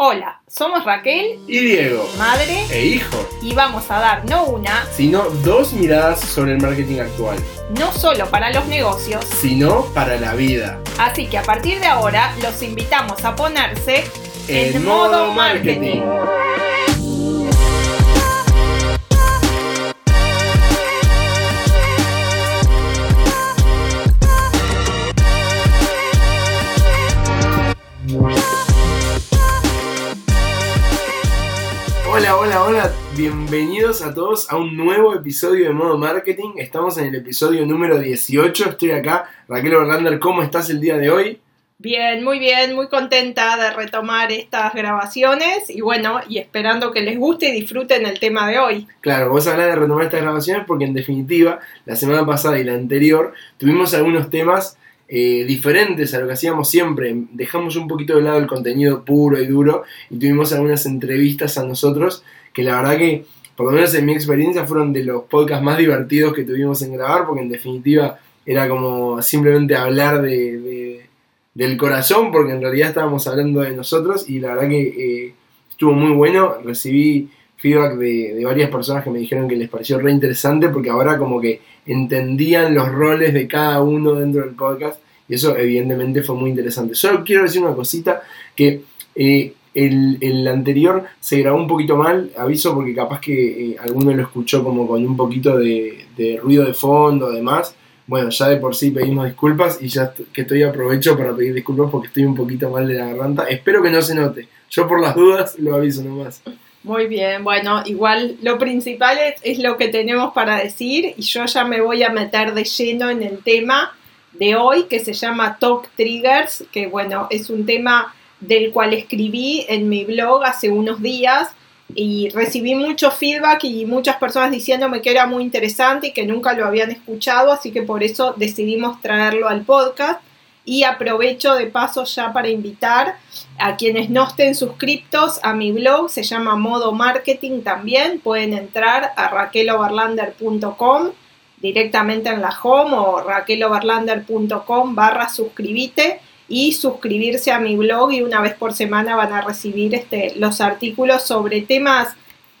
Hola, somos Raquel y Diego, madre. E hijo, y vamos a dar no una, sino dos miradas sobre el marketing actual, no solo para los negocios, sino para la vida. Así que a partir de ahora los invitamos a ponerse en, modo marketing. Hola, hola, hola, bienvenidos a todos a un nuevo episodio de Modo Marketing. Estamos en el episodio número 18. Estoy acá, Raquel Orlander, ¿cómo estás el día de hoy? Bien, muy bien, muy contenta de retomar estas grabaciones y bueno, y esperando que les guste y disfruten el tema de hoy. Claro, vos hablar de retomar estas grabaciones porque en definitiva, la semana pasada y la anterior tuvimos algunos temas eh, diferentes a lo que hacíamos siempre. Dejamos un poquito de lado el contenido puro y duro y tuvimos algunas entrevistas a nosotros que la verdad que, por lo menos en mi experiencia, fueron de los podcasts más divertidos que tuvimos en grabar porque en definitiva era como simplemente hablar de, del corazón porque en realidad estábamos hablando de nosotros y la verdad que eh, estuvo muy bueno. Recibí feedback de, de, varias personas que me dijeron que les pareció re interesante porque ahora como que entendían los roles de cada uno dentro del podcast y eso evidentemente fue muy interesante. Solo quiero decir una cosita que eh, el, anterior se grabó un poquito mal, aviso porque capaz que eh, alguno lo escuchó como con un poquito de, de ruido de fondo, además. Bueno, ya de por sí pedimos disculpas y ya que estoy aprovecho para pedir disculpas porque estoy un poquito mal de la garganta. Espero que no se note. Yo por las dudas lo aviso nomás. Muy bien, bueno, igual lo principal es, lo que tenemos para decir y yo ya me voy a meter de lleno en el tema de hoy que se llama Talk Triggers, que bueno, es un tema del cual escribí en mi blog hace unos días y recibí mucho feedback y muchas personas diciéndome que era muy interesante y que nunca lo habían escuchado, así que por eso decidimos traerlo al podcast y aprovecho de paso ya para invitar a quienes no estén suscriptos a mi blog, se llama Modo Marketing también, pueden entrar a raqueloverlander.com directamente en la home o raqueloverlander.com barra suscribite y suscribirse a mi blog y una vez por semana van a recibir este, los artículos sobre temas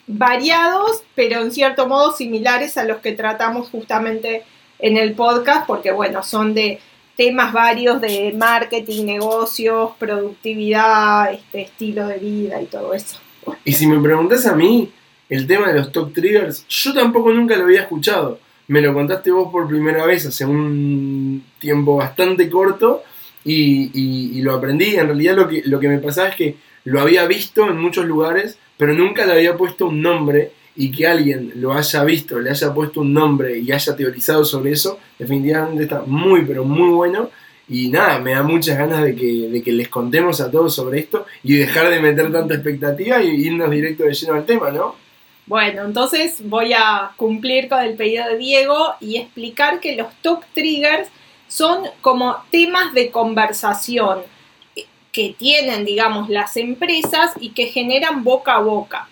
variados, pero en cierto modo similares a los que tratamos justamente en el podcast, porque bueno, son de temas varios de marketing, negocios, productividad, este estilo de vida y todo eso. Y si me preguntas a mí, el tema de los top triggers, yo tampoco nunca lo había escuchado. Me lo contaste vos por primera vez hace un tiempo bastante corto y, lo aprendí. En realidad lo que, lo que me pasaba es que lo había visto en muchos lugares, pero nunca le había puesto un nombre y que alguien lo haya visto, le haya puesto un nombre y haya teorizado sobre eso, definitivamente está muy, pero muy bueno. Y nada, me da muchas ganas de que, les contemos a todos sobre esto y dejar de meter tanta expectativa y irnos directo de lleno al tema, ¿no? Bueno, entonces voy a cumplir con el pedido de Diego y explicar que los talk triggers son como temas de conversación que tienen, digamos, las empresas y que generan boca a boca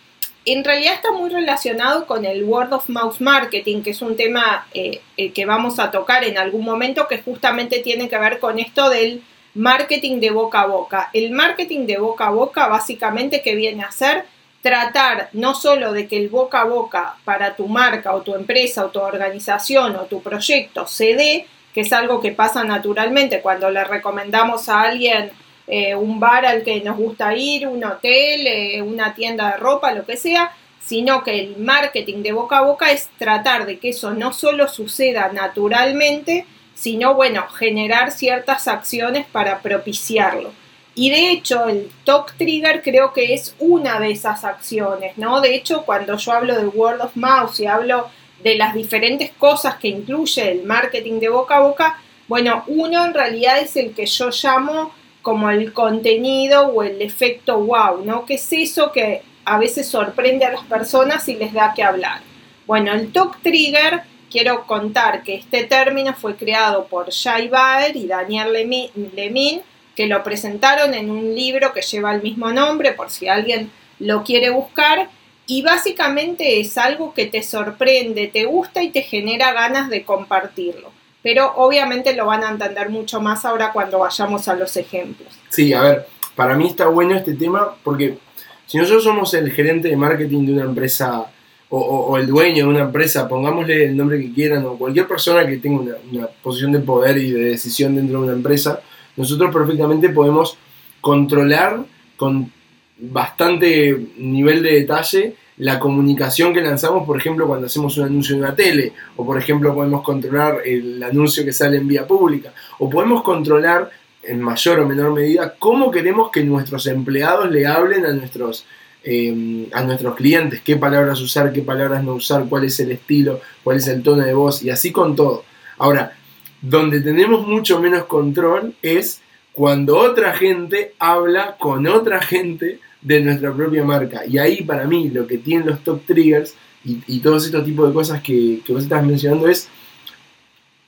en realidad está muy relacionado con el word of mouth marketing, que es un tema eh, eh, que vamos a tocar en algún momento, que justamente tiene que ver con esto del marketing de boca a boca. El marketing de boca a boca básicamente que viene a ser tratar no solo de que el boca a boca para tu marca o tu empresa o tu organización o tu proyecto se dé, que es algo que pasa naturalmente cuando le recomendamos a alguien eh, un bar al que nos gusta ir, un hotel, eh, una tienda de ropa, lo que sea, sino que el marketing de boca a boca es tratar de que eso no solo suceda naturalmente, sino, bueno, generar ciertas acciones para propiciarlo. Y de hecho, el Talk Trigger creo que es una de esas acciones, ¿no? De hecho, cuando yo hablo de Word of Mouse y hablo de las diferentes cosas que incluye el marketing de boca a boca, bueno, uno en realidad es el que yo llamo como el contenido o el efecto wow, ¿no? ¿Qué es eso que a veces sorprende a las personas y les da que hablar? Bueno, el talk trigger, quiero contar que este término fue creado por Jay Baer y Daniel Lemin, que lo presentaron en un libro que lleva el mismo nombre, por si alguien lo quiere buscar, y básicamente es algo que te sorprende, te gusta y te genera ganas de compartirlo pero obviamente lo van a entender mucho más ahora cuando vayamos a los ejemplos. Sí, a ver, para mí está bueno este tema porque si nosotros somos el gerente de marketing de una empresa o, el dueño de una empresa, pongámosle el nombre que quieran, o cualquier persona que tenga una, posición de poder y de decisión dentro de una empresa, nosotros perfectamente podemos controlar con bastante nivel de detalle la comunicación que lanzamos, por ejemplo, cuando hacemos un anuncio en una tele, o por ejemplo podemos controlar el anuncio que sale en vía pública, o podemos controlar en mayor o menor medida, cómo queremos que nuestros empleados le hablen a nuestros, eh, a nuestros clientes, qué palabras usar, qué palabras no usar, cuál es el estilo, cuál es el tono de voz, y así con todo. Ahora, donde tenemos mucho menos control es cuando otra gente habla con otra gente de nuestra propia marca. Y ahí para mí lo que tienen los top triggers y, todos estos tipos de cosas que, que vos estás mencionando es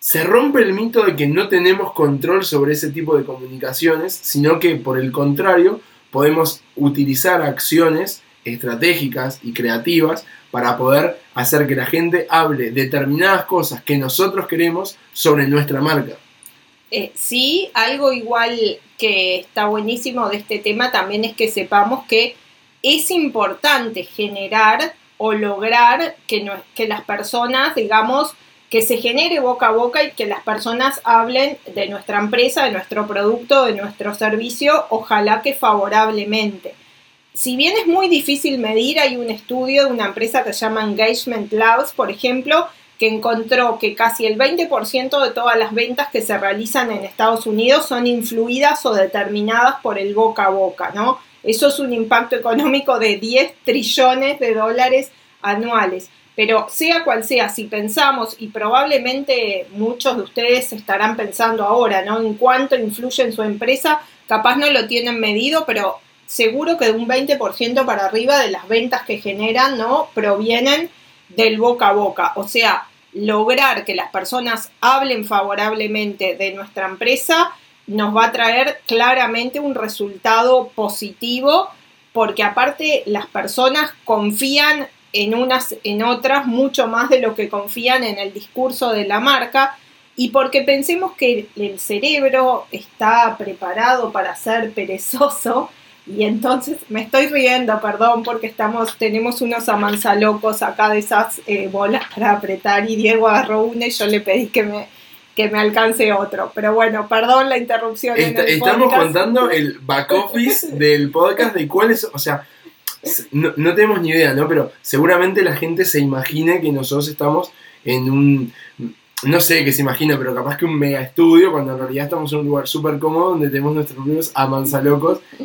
se rompe el mito de que no tenemos control sobre ese tipo de comunicaciones, sino que por el contrario podemos utilizar acciones estratégicas y creativas para poder hacer que la gente hable determinadas cosas que nosotros queremos sobre nuestra marca. Eh, sí, algo igual que está buenísimo de este tema también es que sepamos que es importante generar o lograr que, que las personas, digamos, que se genere boca a boca y que las personas hablen de nuestra empresa, de nuestro producto, de nuestro servicio, ojalá que favorablemente. Si bien es muy difícil medir, hay un estudio de una empresa que se llama Engagement Labs, por ejemplo, que encontró que casi el 20% de todas las ventas que se realizan en Estados Unidos son influidas o determinadas por el boca a boca, ¿no? Eso es un impacto económico de 10 trillones de dólares anuales. Pero sea cual sea, si pensamos, y probablemente muchos de ustedes estarán pensando ahora, ¿no? En cuánto influye en su empresa, capaz no lo tienen medido, pero seguro que de un 20% para arriba de las ventas que generan, ¿no? Provienen del boca a boca. O sea, lograr que las personas hablen favorablemente de nuestra empresa nos va a traer claramente un resultado positivo porque aparte las personas confían en unas, en otras, mucho más de lo que confían en el discurso de la marca. Y porque pensemos que el cerebro está preparado para ser perezoso y entonces me estoy riendo, perdón, porque estamos, tenemos unos amansalocos acá de esas eh, bolas para apretar y Diego agarró una y yo le pedí que me, que me alcance otro. Pero bueno, perdón la interrupción. estamos contando el back office del podcast de cuáles, o sea, no, no, tenemos ni idea, ¿no? Pero seguramente la gente se imagina que nosotros estamos en un, no sé qué se imagina, pero capaz que un mega estudio, cuando en realidad estamos en un lugar súper cómodo donde tenemos nuestros amigos a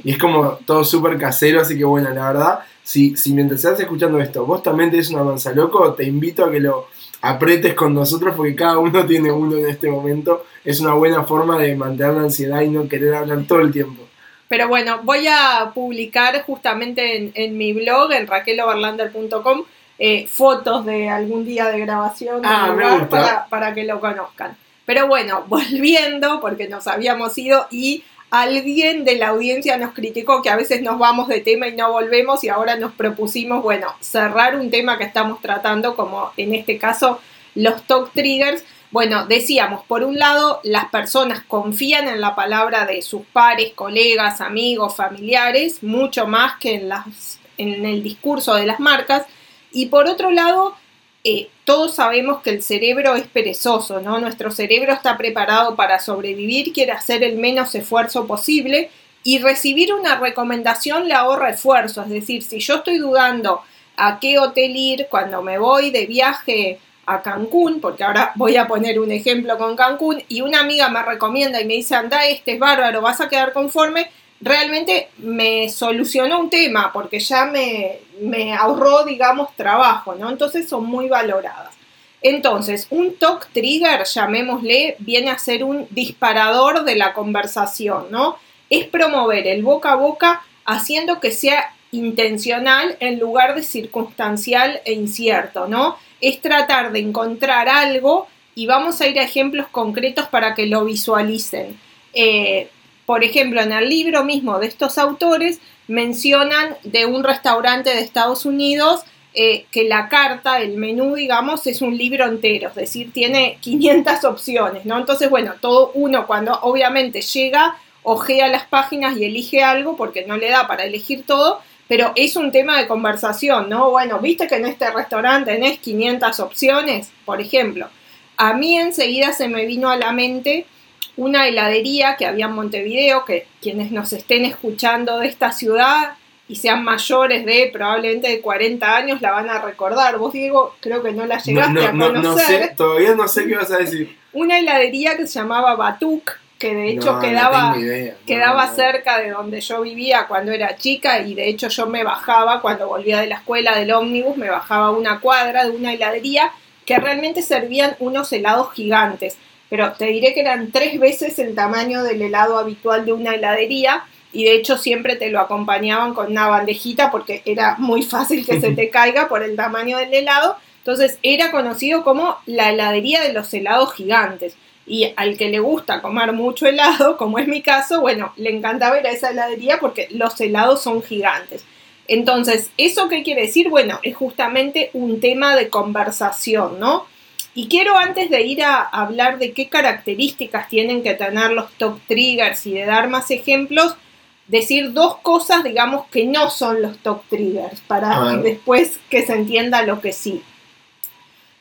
y es como todo súper casero, así que bueno, la verdad, si, si mientras estás escuchando esto, vos también tenés una manzaloco, te invito a que lo apretes con nosotros porque cada uno tiene uno en este momento. Es una buena forma de mantener la ansiedad y no querer hablar todo el tiempo. Pero bueno, voy a publicar justamente en, mi blog, en raqueloverlander.com, eh, fotos de algún día de grabación ah, para, para que lo conozcan. Pero bueno, volviendo, porque nos habíamos ido y alguien de la audiencia nos criticó que a veces nos vamos de tema y no volvemos y ahora nos propusimos, bueno, cerrar un tema que estamos tratando, como en este caso los talk triggers, bueno, decíamos, por un lado, las personas confían en la palabra de sus pares, colegas, amigos, familiares, mucho más que en, las, en el discurso de las marcas. Y por otro lado, eh, todos sabemos que el cerebro es perezoso, ¿no? Nuestro cerebro está preparado para sobrevivir, quiere hacer el menos esfuerzo posible y recibir una recomendación le ahorra esfuerzo. Es decir, si yo estoy dudando a qué hotel ir cuando me voy de viaje a Cancún, porque ahora voy a poner un ejemplo con Cancún, y una amiga me recomienda y me dice, anda, este es bárbaro, vas a quedar conforme, realmente me solucionó un tema, porque ya me, me ahorró, digamos, trabajo, ¿no? Entonces son muy valoradas. Entonces, un talk trigger, llamémosle, viene a ser un disparador de la conversación, ¿no? Es promover el boca a boca haciendo que sea intencional en lugar de circunstancial e incierto, ¿no? es tratar de encontrar algo y vamos a ir a ejemplos concretos para que lo visualicen. Eh, por ejemplo, en el libro mismo de estos autores mencionan de un restaurante de Estados Unidos eh, que la carta, el menú, digamos, es un libro entero, es decir, tiene 500 opciones, ¿no? Entonces, bueno, todo uno cuando obviamente llega ojea las páginas y elige algo porque no le da para elegir todo, pero es un tema de conversación, ¿no? Bueno, viste que en este restaurante tenés 500 opciones, por ejemplo. A mí enseguida se me vino a la mente una heladería que había en Montevideo, que quienes nos estén escuchando de esta ciudad y sean mayores de probablemente de 40 años la van a recordar. Vos, Diego, creo que no la llegaste a conocer. No sé, todavía no sé qué vas a decir. Una heladería que se llamaba Batuk, que de hecho quedaba, quedaba cerca de donde yo vivía cuando era chica y de hecho yo me bajaba cuando volvía de la escuela del ómnibus, me bajaba una cuadra de una heladería que realmente servían unos helados gigantes, pero te diré que eran tres veces el tamaño del helado habitual de una heladería y de hecho siempre te lo acompañaban con una bandejita porque era muy fácil que se te caiga por el tamaño del helado. Entonces era conocido como la heladería de los helados gigantes. Y al que le gusta comer mucho helado, como es mi caso, bueno, le encantaba ir a esa heladería porque los helados son gigantes. Entonces, ¿eso qué quiere decir? Bueno, es justamente un tema de conversación, ¿no? Y quiero antes de ir a hablar de qué características tienen que tener los top triggers y de dar más ejemplos, decir dos cosas, digamos, que no son los top triggers, para después que se entienda lo que sí.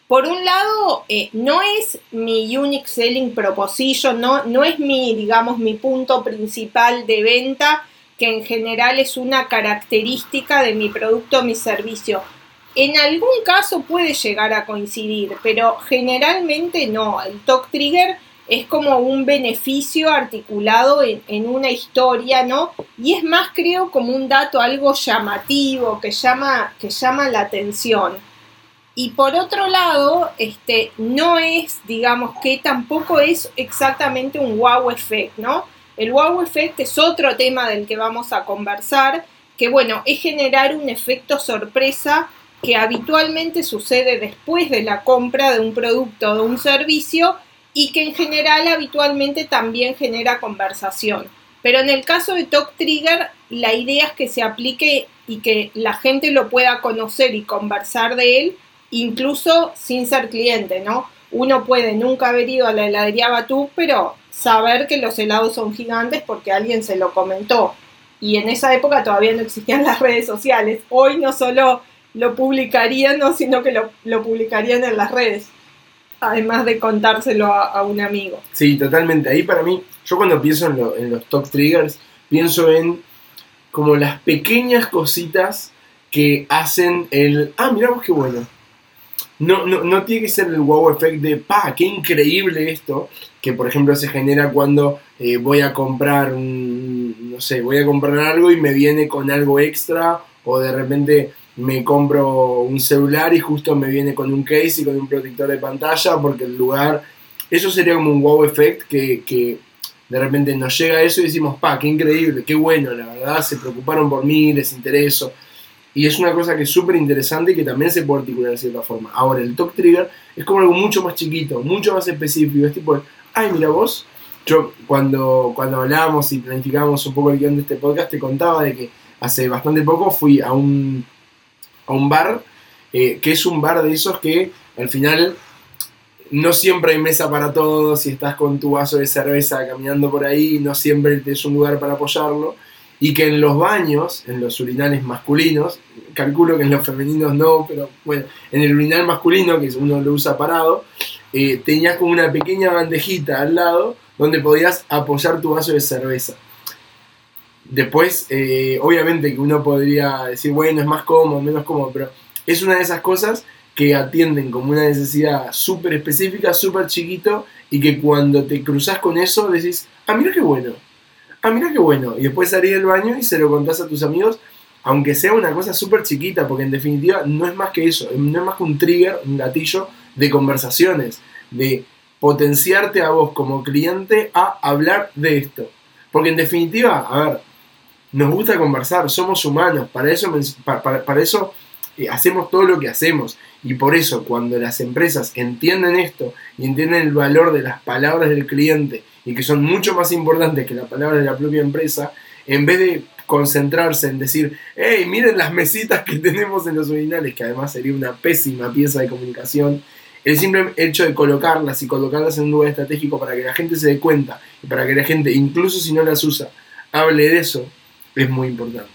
Por un lado, eh, no es mi unique selling proposition, no, no es mi, digamos, mi punto principal de venta, que en general es una característica de mi producto o mi servicio. En algún caso puede llegar a coincidir, pero generalmente no. El talk trigger es como un beneficio articulado en, en, una historia, ¿no? Y es más, creo, como un dato algo llamativo, que llama, que llama la atención. Y por otro lado, este, no es, digamos, que tampoco es exactamente un wow effect, ¿no? El wow effect es otro tema del que vamos a conversar, que bueno, es generar un efecto sorpresa que habitualmente sucede después de la compra de un producto o de un servicio y que en general habitualmente también genera conversación. Pero en el caso de Talk Trigger, la idea es que se aplique y que la gente lo pueda conocer y conversar de él incluso sin ser cliente, ¿no? Uno puede nunca haber ido a la heladería Batú, pero saber que los helados son gigantes porque alguien se lo comentó. Y en esa época todavía no existían las redes sociales. Hoy no solo lo publicarían, ¿no? sino que lo, publicarían en las redes. Además de contárselo a, un amigo. Sí, totalmente. Ahí para mí, yo cuando pienso en, en los top triggers, pienso en como las pequeñas cositas que hacen el, ah, miramos qué bueno no, no, no tiene que ser el wow effect de, pa, qué increíble esto, que por ejemplo se genera cuando eh, voy a comprar, no sé, voy a comprar algo y me viene con algo extra, o de repente me compro un celular y justo me viene con un case y con un protector de pantalla, porque el lugar, eso sería como un wow effect que, que de repente nos llega eso y decimos, pa, qué increíble, qué bueno, la verdad, se preocuparon por mí, les interesó. Y es una cosa que es súper interesante y que también se puede articular de cierta forma. Ahora, el talk trigger es como algo mucho más chiquito, mucho más específico. Es tipo, ay, mira vos. Yo, cuando, cuando hablábamos y planificábamos un poco el guion de este podcast, te contaba de que hace bastante poco fui a un, a un bar, eh, que es un bar de esos que al final no siempre hay mesa para todos y estás con tu vaso de cerveza caminando por ahí, no siempre es un lugar para apoyarlo y que en los baños, en los urinales masculinos, calculo que en los femeninos no, pero bueno, en el urinal masculino, que uno lo usa parado, eh, tenías como una pequeña bandejita al lado donde podías apoyar tu vaso de cerveza. Después, eh, obviamente que uno podría decir, bueno, es más cómodo, menos cómodo, pero es una de esas cosas que atienden como una necesidad súper específica, súper chiquito, y que cuando te cruzas con eso decís, ah, mira qué bueno ah, mira qué bueno. Y después salís del baño y se lo contás a tus amigos, aunque sea una cosa súper chiquita, porque en definitiva no es más que eso, no es más que un trigger, un gatillo de conversaciones, de potenciarte a vos como cliente a hablar de esto. Porque en definitiva, a ver, nos gusta conversar, somos humanos, para eso, para, eso eh, hacemos todo lo que hacemos. Y por eso cuando las empresas entienden esto y entienden el valor de las palabras del cliente y que son mucho más importantes que la palabra de la propia empresa, en vez de concentrarse en decir, hey, miren las mesitas que tenemos en los urinales, que además sería una pésima pieza de comunicación, el simple hecho de colocarlas y colocarlas en un lugar estratégico para que la gente se dé cuenta y para que la gente, incluso si no las usa, hable de eso, es muy importante.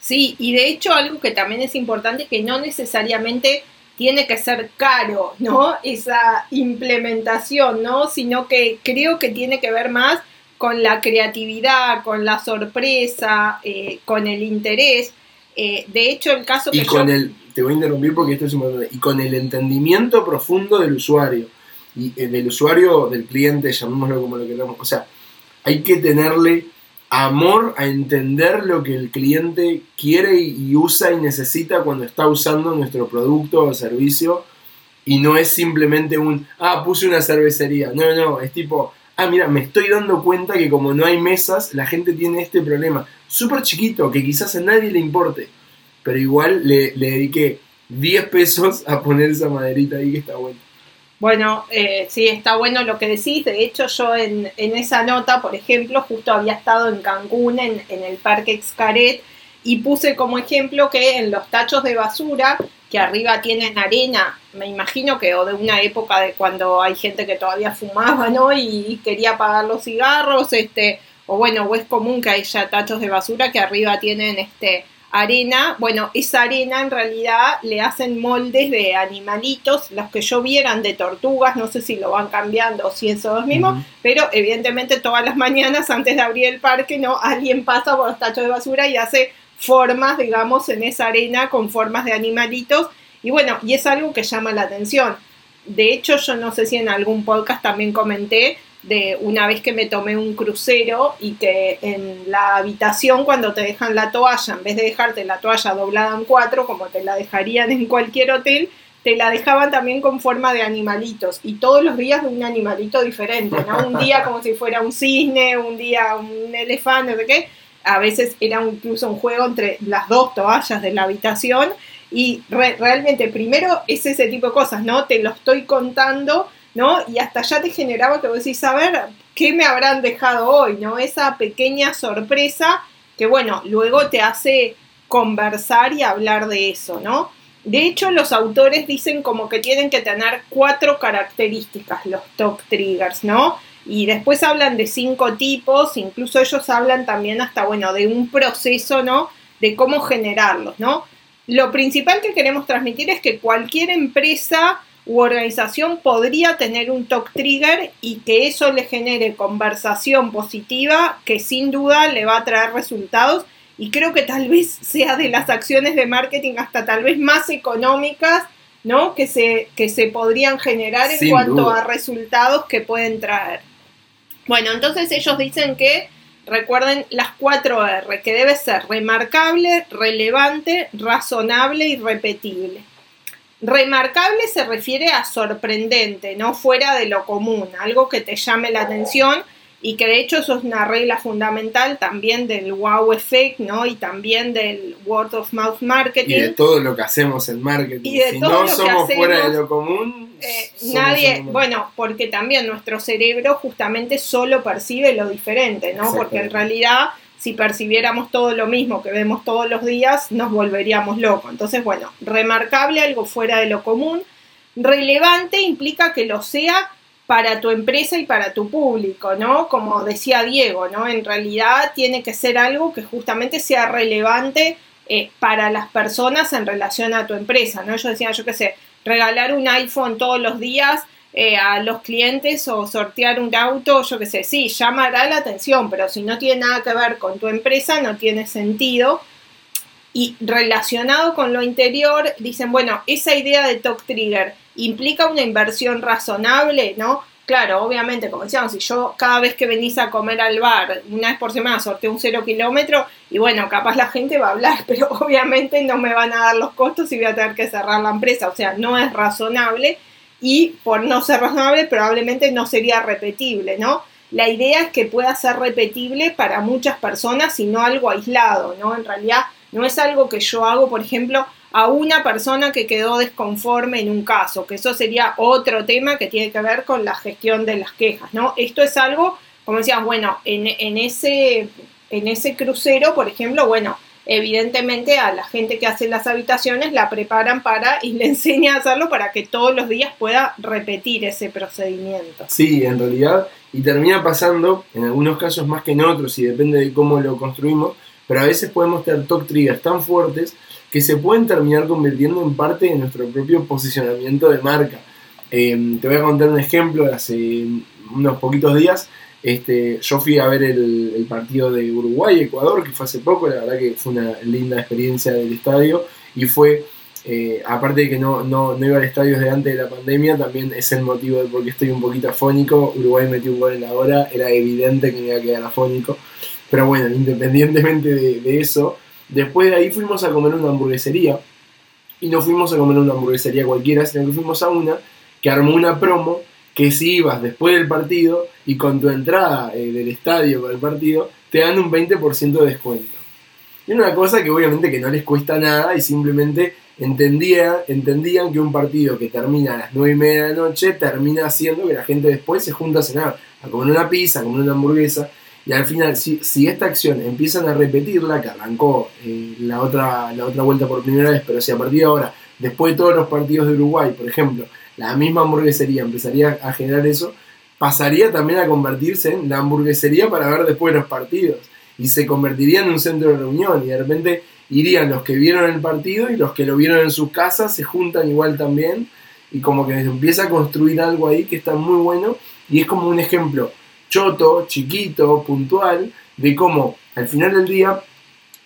Sí, y de hecho algo que también es importante que no necesariamente tiene que ser caro, ¿no? Esa implementación, ¿no? Sino que creo que tiene que ver más con la creatividad, con la sorpresa, eh, con el interés. Eh, de hecho, el caso y que con yo... el te voy a interrumpir porque esto es importante y con el entendimiento profundo del usuario y eh, del usuario del cliente llamémoslo como lo queramos o sea hay que tenerle amor a entender lo que el cliente quiere y usa y necesita cuando está usando nuestro producto o servicio y no es simplemente un ah puse una cervecería no no es tipo ah, mira, me estoy dando cuenta que como no hay mesas, la gente tiene este problema súper chiquito que quizás a nadie le importe pero igual le, dediqué 10 pesos a poner esa maderita ahí que está bueno. Bueno, eh, sí, está bueno lo que decís. De hecho, yo en, en, esa nota, por ejemplo, justo había estado en Cancún, en, en el Parque Xcaret, y puse como ejemplo que en los tachos de basura, que arriba tienen arena, me imagino que o de una época de cuando hay gente que todavía fumaba, ¿no? Y quería apagar los cigarros, este, o bueno, o es común que haya tachos de basura que arriba tienen este arena, bueno, esa arena en realidad le hacen moldes de animalitos, los que yo vieran de tortugas, no sé si lo van cambiando o si eso es mismo, pero evidentemente todas las mañanas antes de abrir el parque, ¿no? Alguien pasa por los tachos de basura y hace formas, digamos, en esa arena con formas de animalitos, y bueno, y es algo que llama la atención. De hecho, yo no sé si en algún podcast también comenté de una vez que me tomé un crucero y que en la habitación cuando te dejan la toalla, en vez de dejarte la toalla doblada en cuatro, como te la dejarían en cualquier hotel, te la dejaban también con forma de animalitos y todos los días de un animalito diferente, ¿no? Un día como si fuera un cisne, un día un elefante, no qué. A veces era incluso un juego entre las dos toallas de la habitación y realmente primero es ese tipo de cosas, ¿no? Te lo estoy contando ¿no? Y hasta ya te generaba que vos decís, a ver, ¿qué me habrán dejado hoy, ¿no? Esa pequeña sorpresa que, bueno, luego te hace conversar y hablar de eso, ¿no? De hecho, los autores dicen como que tienen que tener cuatro características los top triggers, ¿no? Y después hablan de cinco tipos, incluso ellos hablan también hasta, bueno, de un proceso, ¿no? De cómo generarlos, ¿no? Lo principal que queremos transmitir es que cualquier empresa u organización podría tener un talk trigger y que eso le genere conversación positiva que sin duda le va a traer resultados y creo que tal vez sea de las acciones de marketing hasta tal vez más económicas, ¿no? Que se, que se podrían generar en cuanto a resultados que pueden traer. Bueno, entonces ellos dicen que recuerden las cuatro R, que debe ser remarcable, relevante, razonable y repetible. Remarcable se refiere a sorprendente, no fuera de lo común, algo que te llame la atención y que de hecho eso es una regla fundamental también del wow effect, ¿no? Y también del word of mouth marketing. Y de todo lo que hacemos en marketing. si no somos fuera de lo común, eh, nadie, bueno, porque también nuestro cerebro justamente solo percibe lo diferente, ¿no? Porque en realidad si percibiéramos todo lo mismo que vemos todos los días, nos volveríamos locos. Entonces, bueno, remarcable, algo fuera de lo común. Relevante implica que lo sea para tu empresa y para tu público, ¿no? Como decía Diego, ¿no? En realidad tiene que ser algo que justamente sea relevante eh, para las personas en relación a tu empresa, ¿no? Yo decía, yo qué sé, regalar un iPhone todos los días eh, a los clientes o sortear un auto, yo qué sé, sí, llamará la atención, pero si no tiene nada que ver con tu empresa, no tiene sentido. Y relacionado con lo interior, dicen, bueno, esa idea de Talk Trigger implica una inversión razonable, ¿no? Claro, obviamente, como decíamos, si yo cada vez que venís a comer al bar, una vez por semana sorteo un cero kilómetro, y bueno, capaz la gente va a hablar, pero obviamente no me van a dar los costos y voy a tener que cerrar la empresa, o sea, no es razonable y por no ser razonable probablemente no sería repetible, ¿no? La idea es que pueda ser repetible para muchas personas y no algo aislado, ¿no? En realidad no es algo que yo hago, por ejemplo, a una persona que quedó desconforme en un caso, que eso sería otro tema que tiene que ver con la gestión de las quejas, ¿no? Esto es algo, como decías, bueno, en, en ese, en ese crucero, por ejemplo, bueno, evidentemente a la gente que hace las habitaciones la preparan para y le enseña a hacerlo para que todos los días pueda repetir ese procedimiento. Sí, en realidad, y termina pasando, en algunos casos más que en otros, y depende de cómo lo construimos, pero a veces podemos tener top triggers tan fuertes que se pueden terminar convirtiendo en parte de nuestro propio posicionamiento de marca. Eh, te voy a contar un ejemplo de hace unos poquitos días. Este, yo fui a ver el, partido de Uruguay-Ecuador, que fue hace poco, la verdad que fue una linda experiencia del estadio y fue, eh, aparte de que no, no, iba al estadio desde antes de la pandemia, también es el motivo de por qué estoy un poquito afónico. Uruguay metió un gol en la hora, era evidente que me iba a quedar afónico. Pero bueno, independientemente de, de eso, después de ahí fuimos a comer una hamburguesería. Y no fuimos a comer una hamburguesería cualquiera, sino que fuimos a una que armó una promo que si ibas después del partido y con tu entrada eh, del estadio para el partido, te dan un 20% de descuento. Y una cosa que obviamente que no les cuesta nada y simplemente entendía, entendían que un partido que termina a las 9 y media de la noche termina haciendo que la gente después se junta a cenar, a comer una pizza, a comer una hamburguesa. Y al final, si, si esta acción empiezan a repetirla, que arrancó eh, la, otra, la otra vuelta por primera vez, pero si a partir de ahora, después de todos los partidos de Uruguay, por ejemplo, la misma hamburguesería empezaría a generar eso, pasaría también a convertirse en la hamburguesería para ver después los partidos. Y se convertiría en un centro de reunión y de repente irían los que vieron el partido y los que lo vieron en sus casas se juntan igual también y como que empieza a construir algo ahí que está muy bueno y es como un ejemplo choto, chiquito, puntual de cómo al final del día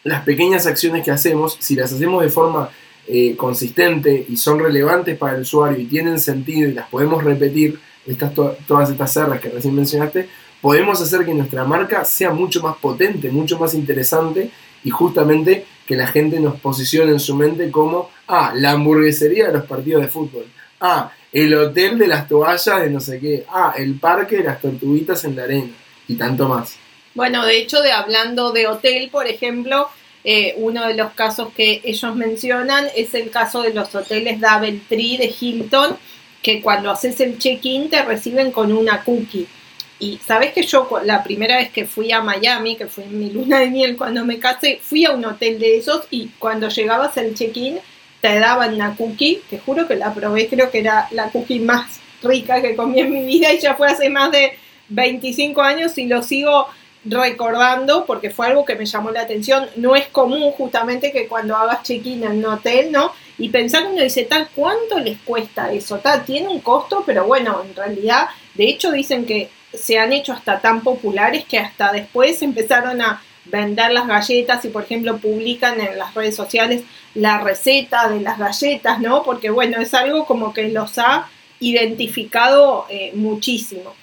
las pequeñas acciones que hacemos, si las hacemos de forma eh, consistente y son relevantes para el usuario y tienen sentido y las podemos repetir, estas, todas estas cerras que recién mencionaste, podemos hacer que nuestra marca sea mucho más potente, mucho más interesante y justamente que la gente nos posicione en su mente como, ah, la hamburguesería de los partidos de fútbol, ah, el hotel de las toallas de no sé qué, ah, el parque de las tortuguitas en la arena y tanto más. Bueno, de hecho, de hablando de hotel, por ejemplo, eh, uno de los casos que ellos mencionan es el caso de los hoteles Double Tree de Hilton, que cuando haces el check-in te reciben con una cookie. Y sabes que yo la primera vez que fui a Miami, que fue en mi luna de miel cuando me casé, fui a un hotel de esos y cuando llegabas al check-in te daban una cookie, te juro que la probé, creo que era la cookie más rica que comí en mi vida y ya fue hace más de 25 años y lo sigo recordando, porque fue algo que me llamó la atención, no es común justamente que cuando hagas check-in en un hotel, ¿no? Y pensar uno dice, tal, ¿cuánto les cuesta eso? Tal, tiene un costo, pero bueno, en realidad, de hecho dicen que se han hecho hasta tan populares que hasta después empezaron a vender las galletas y por ejemplo publican en las redes sociales la receta de las galletas, ¿no? Porque bueno, es algo como que los ha identificado eh, muchísimo.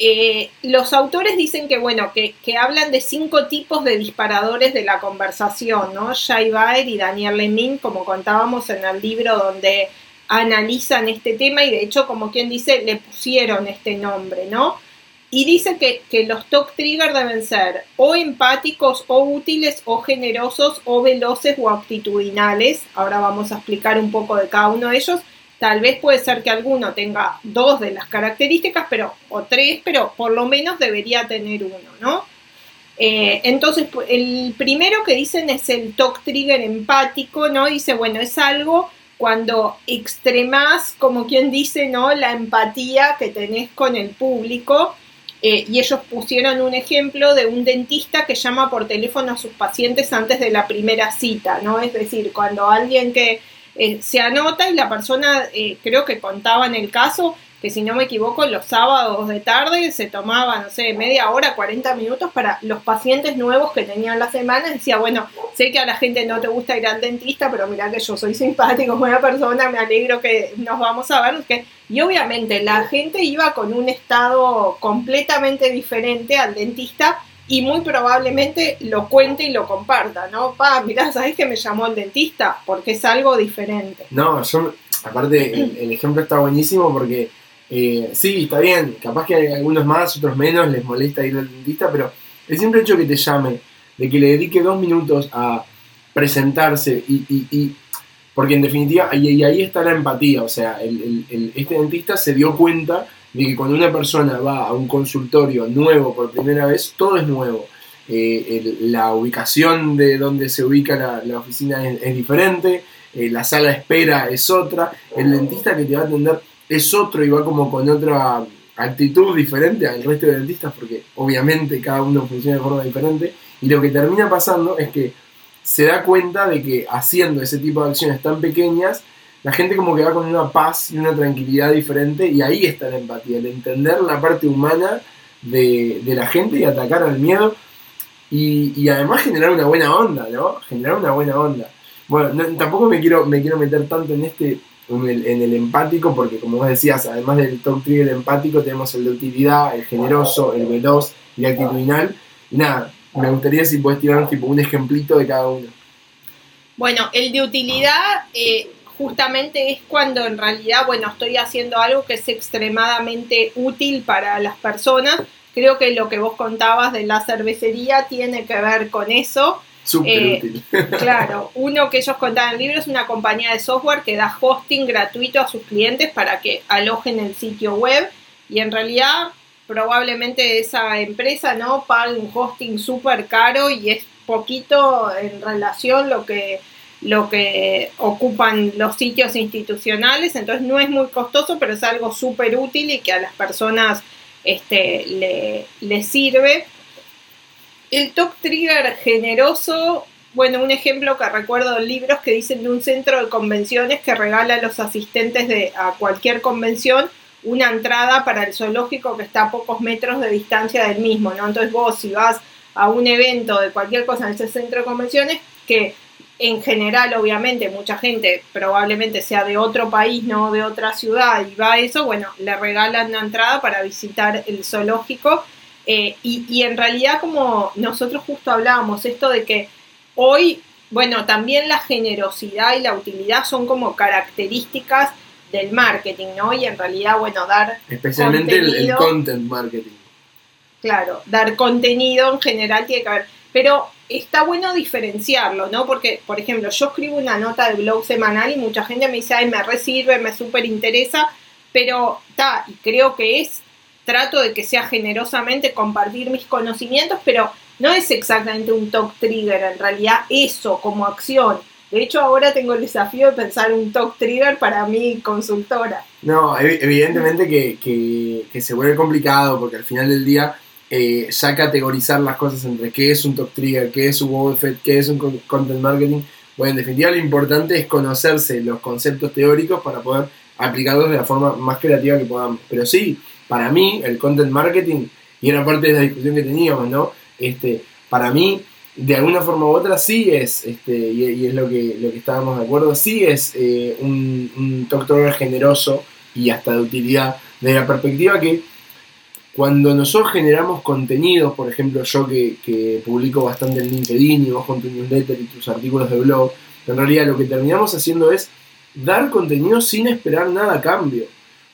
Eh, los autores dicen que, bueno, que, hablan de cinco tipos de disparadores de la conversación, ¿no? Jay Baer y Daniel Lemin, como contábamos en el libro donde analizan este tema y de hecho, como quien dice, le pusieron este nombre, ¿no? Y dice que, que los talk triggers deben ser o empáticos o útiles o generosos o veloces o actitudinales. Ahora vamos a explicar un poco de cada uno de ellos Tal vez puede ser que alguno tenga dos de las características, pero, o tres, pero por lo menos debería tener uno, ¿no? Eh, entonces, el primero que dicen es el talk trigger empático, ¿no? Dice, bueno, es algo cuando extremas, como quien dice, ¿no? La empatía que tenés con el público. Eh, y ellos pusieron un ejemplo de un dentista que llama por teléfono a sus pacientes antes de la primera cita, ¿no? Es decir, cuando alguien que eh, se anota y la persona, eh, creo que contaba en el caso, que si no me equivoco, los sábados de tarde se tomaba, no sé, media hora, 40 minutos para los pacientes nuevos que tenían la semana. Decía, bueno, sé que a la gente no te gusta ir al dentista, pero mira que yo soy simpático, buena persona, me alegro que nos vamos a ver. Y obviamente la gente iba con un estado completamente diferente al dentista y muy probablemente lo cuente y lo comparta, ¿no? Pa, mirá, ¿sabes que me llamó el dentista? Porque es algo diferente. No, yo, aparte, el, ejemplo está buenísimo porque eh, sí, está bien, capaz que hay algunos más, otros menos, les molesta ir al dentista, pero el simple hecho que te llame, de que le dedique dos minutos a presentarse y, y, porque en definitiva, y, ahí está la empatía, o sea, este dentista se dio cuenta de que cuando una persona va a un consultorio nuevo por primera vez, todo es nuevo. eh, la ubicación de donde se ubica la, oficina es, diferente, eh, la sala de espera es otra, el dentista que te va a atender es otro y va como con otra actitud diferente al resto de dentistas porque obviamente cada uno funciona de forma diferente y lo que termina pasando es que se da cuenta de que haciendo ese tipo de acciones tan pequeñas la gente como que va con una paz y una tranquilidad diferente y ahí está la empatía, el entender la parte humana de, la gente y atacar al miedo y, además generar una buena onda, ¿no? Generar una buena onda. Bueno, tampoco me quiero, me quiero meter tanto en este, en el, empático, porque como vos decías, además del top trigger empático, tenemos el de utilidad, el generoso, el veloz y el actitudinal. Y nada, me gustaría si puedes tirar tipo un ejemplito de cada uno. Bueno, el de utilidad eh, justamente es cuando en realidad, bueno, estoy haciendo algo que es extremadamente útil para las personas. Creo que lo que vos contabas de la cervecería tiene que ver con eso. Súper eh, útil. claro, uno que ellos contaban en el libro es una compañía de software que da hosting gratuito a sus clientes para que alojen el sitio web y en realidad probablemente esa empresa no pague un hosting súper caro y es poquito en relación lo que lo que ocupan los sitios institucionales, entonces no es muy costoso, pero es algo súper útil y que a las personas este, le, le sirve. El top trigger generoso, bueno, un ejemplo que recuerdo de libros que dicen de un centro de convenciones que regala a los asistentes de, a cualquier convención una entrada para el zoológico que está a pocos metros de distancia del mismo, ¿no? Entonces vos si vas a un evento de cualquier cosa en ese centro de convenciones, que en general, obviamente, mucha gente probablemente sea de otro país, no de otra ciudad, y va a eso, bueno, le regalan una entrada para visitar el zoológico. Eh, y, en realidad, como nosotros justo hablábamos, esto de que hoy, bueno, también la generosidad y la utilidad son como características del marketing, ¿no? Y en realidad, bueno, dar... Especialmente el content marketing. Claro, dar contenido en general tiene que haber... Pero está bueno diferenciarlo, ¿no? Porque, por ejemplo, yo escribo una nota de blog semanal y mucha gente me dice, ay, me resirve, me súper interesa, pero está, y creo que es, trato de que sea generosamente compartir mis conocimientos, pero no es exactamente un talk trigger, en realidad eso como acción. De hecho, ahora tengo el desafío de pensar un talk trigger para mi consultora. No, evidentemente que, que, que se vuelve complicado porque al final del día eh, ya categorizar las cosas entre qué es un top trigger, qué es un effect, qué es un content marketing. Bueno, en definitiva lo importante es conocerse los conceptos teóricos para poder aplicarlos de la forma más creativa que podamos. Pero sí, para mí el content marketing, y era parte de la discusión que teníamos, ¿no? Este, para mí, de alguna forma u otra, sí es, este, y, es lo que, lo que estábamos de acuerdo, sí es eh, un, un trigger generoso y hasta de utilidad, de la perspectiva que cuando nosotros generamos contenidos, por ejemplo, yo que, publico bastante en LinkedIn y vos con tu newsletter y tus artículos de blog, en realidad lo que terminamos haciendo es dar contenido sin esperar nada a cambio.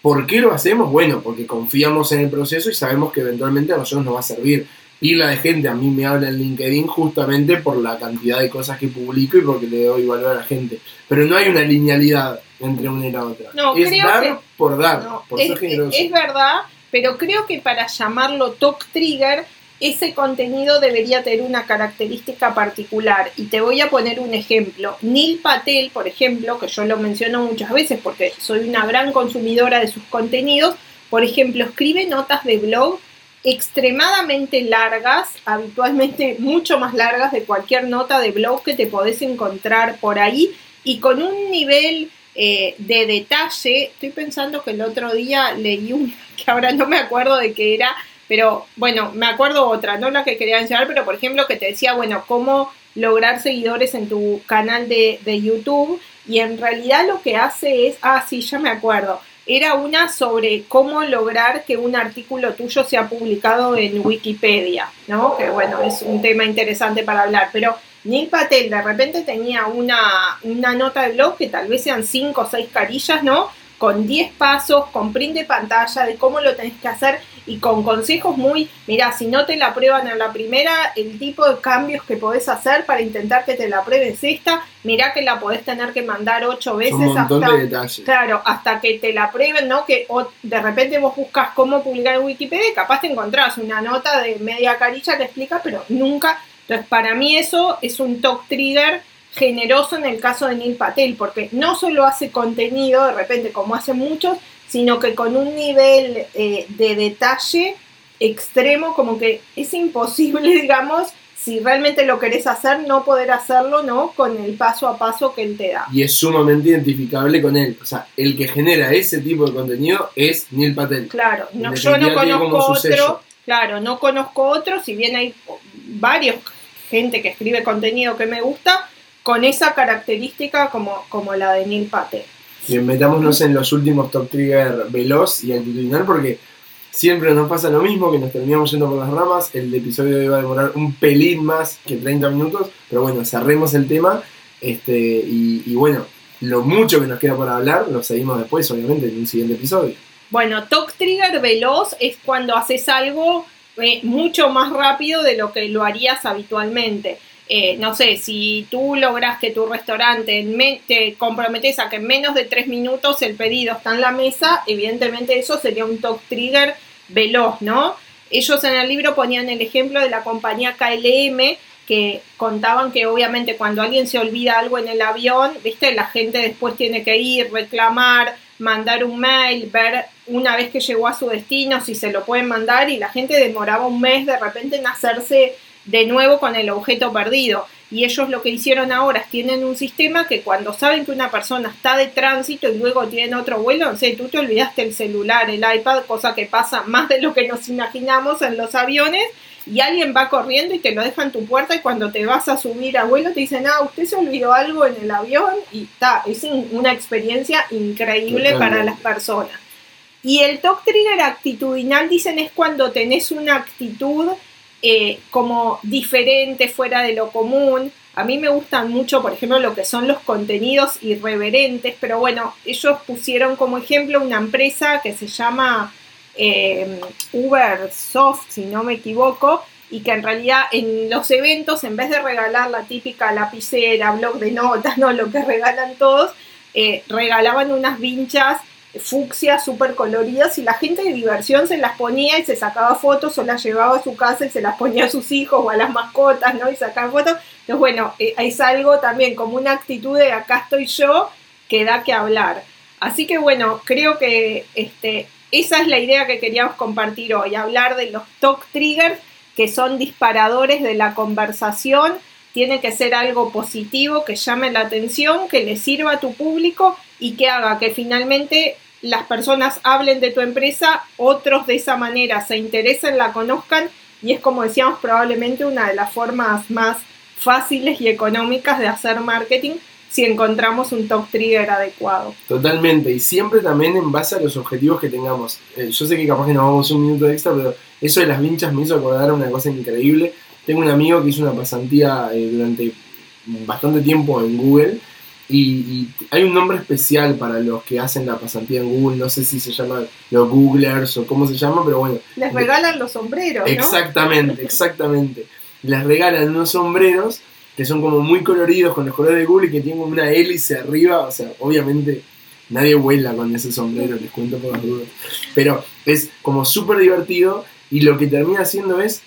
¿Por qué lo hacemos? Bueno, porque confiamos en el proceso y sabemos que eventualmente a nosotros nos va a servir. Y la de gente a mí me habla en LinkedIn justamente por la cantidad de cosas que publico y porque le doy valor a la gente. Pero no hay una linealidad entre una y la otra. No, es dar por dar, por ser generoso. Es verdad, pero creo que para llamarlo talk trigger, ese contenido debería tener una característica particular. Y te voy a poner un ejemplo. Neil Patel, por ejemplo, que yo lo menciono muchas veces porque soy una gran consumidora de sus contenidos, por ejemplo, escribe notas de blog extremadamente largas, habitualmente mucho más largas de cualquier nota de blog que te podés encontrar por ahí y con un nivel eh, de detalle. Estoy pensando que el otro día leí una que ahora no me acuerdo de qué era, pero bueno, me acuerdo otra, no la que quería enseñar, pero por ejemplo que te decía, bueno, cómo lograr seguidores en tu canal de, de YouTube y en realidad lo que hace es, ah, sí, ya me acuerdo, era una sobre cómo lograr que un artículo tuyo sea publicado en Wikipedia, ¿no? Que bueno, es un tema interesante para hablar, pero Neil Patel de repente tenía una, una nota de blog que tal vez sean cinco o seis carillas, ¿no? Con 10 pasos, con print de pantalla de cómo lo tenés que hacer y con consejos muy, mira, si no te la prueban en la primera, el tipo de cambios que podés hacer para intentar que te la pruebes esta, mira que la podés tener que mandar ocho veces Un montón hasta, de detalles. claro, hasta que te la prueben, ¿no? Que o de repente vos buscas cómo publicar en Wikipedia y capaz te encontrás una nota de media carilla que explica, pero nunca. Entonces, para mí eso es un talk trigger generoso en el caso de Neil Patel, porque no solo hace contenido de repente como hacen muchos, sino que con un nivel eh, de detalle extremo, como que es imposible, digamos, si realmente lo querés hacer, no poder hacerlo, ¿no? Con el paso a paso que él te da. Y es sumamente identificable con él. O sea, el que genera ese tipo de contenido es Neil Patel. Claro, no, yo no conozco otro, claro, no conozco otro, si bien hay varios gente que escribe contenido que me gusta, con esa característica como, como la de Neil Patel. Bien, metámonos en los últimos top trigger veloz y altitudinal porque siempre nos pasa lo mismo, que nos terminamos yendo por las ramas. El episodio iba a demorar un pelín más que 30 minutos, pero bueno, cerremos el tema. Este, y, y bueno, lo mucho que nos queda por hablar lo seguimos después, obviamente, en un siguiente episodio. Bueno, talk trigger veloz es cuando haces algo eh, mucho más rápido de lo que lo harías habitualmente. Eh, no sé, si tú logras que tu restaurante te comprometes a que en menos de tres minutos el pedido está en la mesa, evidentemente eso sería un talk trigger veloz, ¿no? Ellos en el libro ponían el ejemplo de la compañía KLM que contaban que obviamente cuando alguien se olvida algo en el avión, viste, la gente después tiene que ir, reclamar, mandar un mail, ver una vez que llegó a su destino si se lo pueden mandar y la gente demoraba un mes de repente en hacerse de nuevo con el objeto perdido. Y ellos lo que hicieron ahora es tienen un sistema que cuando saben que una persona está de tránsito y luego tienen otro vuelo, no sé, tú te olvidaste el celular, el iPad, cosa que pasa más de lo que nos imaginamos en los aviones, y alguien va corriendo y te lo deja en tu puerta y cuando te vas a subir a vuelo te dicen, ah, usted se olvidó algo en el avión y está, es un- una experiencia increíble para las personas. Y el talk trigger actitudinal, dicen, es cuando tenés una actitud eh, como diferente, fuera de lo común. A mí me gustan mucho, por ejemplo, lo que son los contenidos irreverentes, pero bueno, ellos pusieron como ejemplo una empresa que se llama eh, Ubersoft, si no me equivoco, y que en realidad en los eventos, en vez de regalar la típica lapicera, blog de notas, no lo que regalan todos, eh, regalaban unas vinchas fucsias súper coloridas y la gente de diversión se las ponía y se sacaba fotos o las llevaba a su casa y se las ponía a sus hijos o a las mascotas, ¿no? Y sacaban fotos. Entonces, bueno, eh, es algo también como una actitud de acá estoy yo que da que hablar. Así que bueno, creo que este, esa es la idea que queríamos compartir hoy, hablar de los talk triggers que son disparadores de la conversación. Tiene que ser algo positivo, que llame la atención, que le sirva a tu público y que haga que finalmente las personas hablen de tu empresa, otros de esa manera se interesen, la conozcan y es como decíamos probablemente una de las formas más fáciles y económicas de hacer marketing si encontramos un top trigger adecuado. Totalmente, y siempre también en base a los objetivos que tengamos. Eh, yo sé que capaz que nos vamos un minuto extra, pero eso de las vinchas me hizo acordar una cosa increíble. Tengo un amigo que hizo una pasantía eh, durante bastante tiempo en Google y, y hay un nombre especial para los que hacen la pasantía en Google, no sé si se llaman los Googlers o cómo se llama, pero bueno, Les regalan los sombreros, ¿no? Exactamente, exactamente. Les regalan unos sombreros que son como muy coloridos con los colores de Google y que tienen una hélice arriba. O sea, obviamente nadie vuela con ese sombrero, les cuento por las dudas. Pero es como súper divertido y lo que termina haciendo es.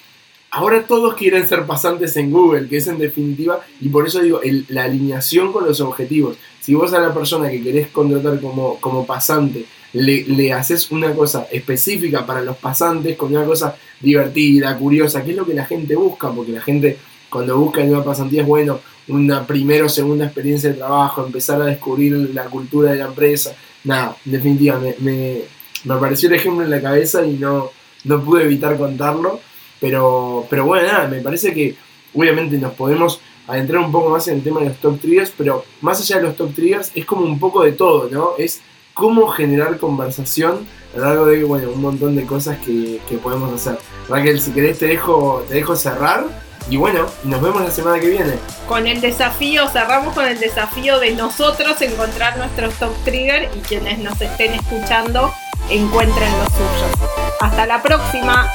Ahora todos quieren ser pasantes en Google, que es en definitiva, y por eso digo, el- la alineación con los objetivos. Si vos a la persona que querés contratar como, como pasante le, le haces una cosa específica para los pasantes, con una cosa divertida, curiosa, que es lo que la gente busca, porque la gente cuando busca en una pasantía es bueno, una primera o segunda experiencia de trabajo, empezar a descubrir la cultura de la empresa. Nada, en definitiva, me, me, me apareció el ejemplo en la cabeza y no, no pude evitar contarlo, pero, pero bueno, nada, me parece que obviamente nos podemos adentrar un poco más en el tema de los top triggers, pero más allá de los top triggers es como un poco de todo, ¿no? Es cómo generar conversación a lo largo de bueno, un montón de cosas que, que podemos hacer. Raquel, si querés te dejo, te dejo cerrar y bueno, nos vemos la semana que viene. Con el desafío, cerramos con el desafío de nosotros encontrar nuestros top trigger y quienes nos estén escuchando encuentren los suyos. Hasta la próxima.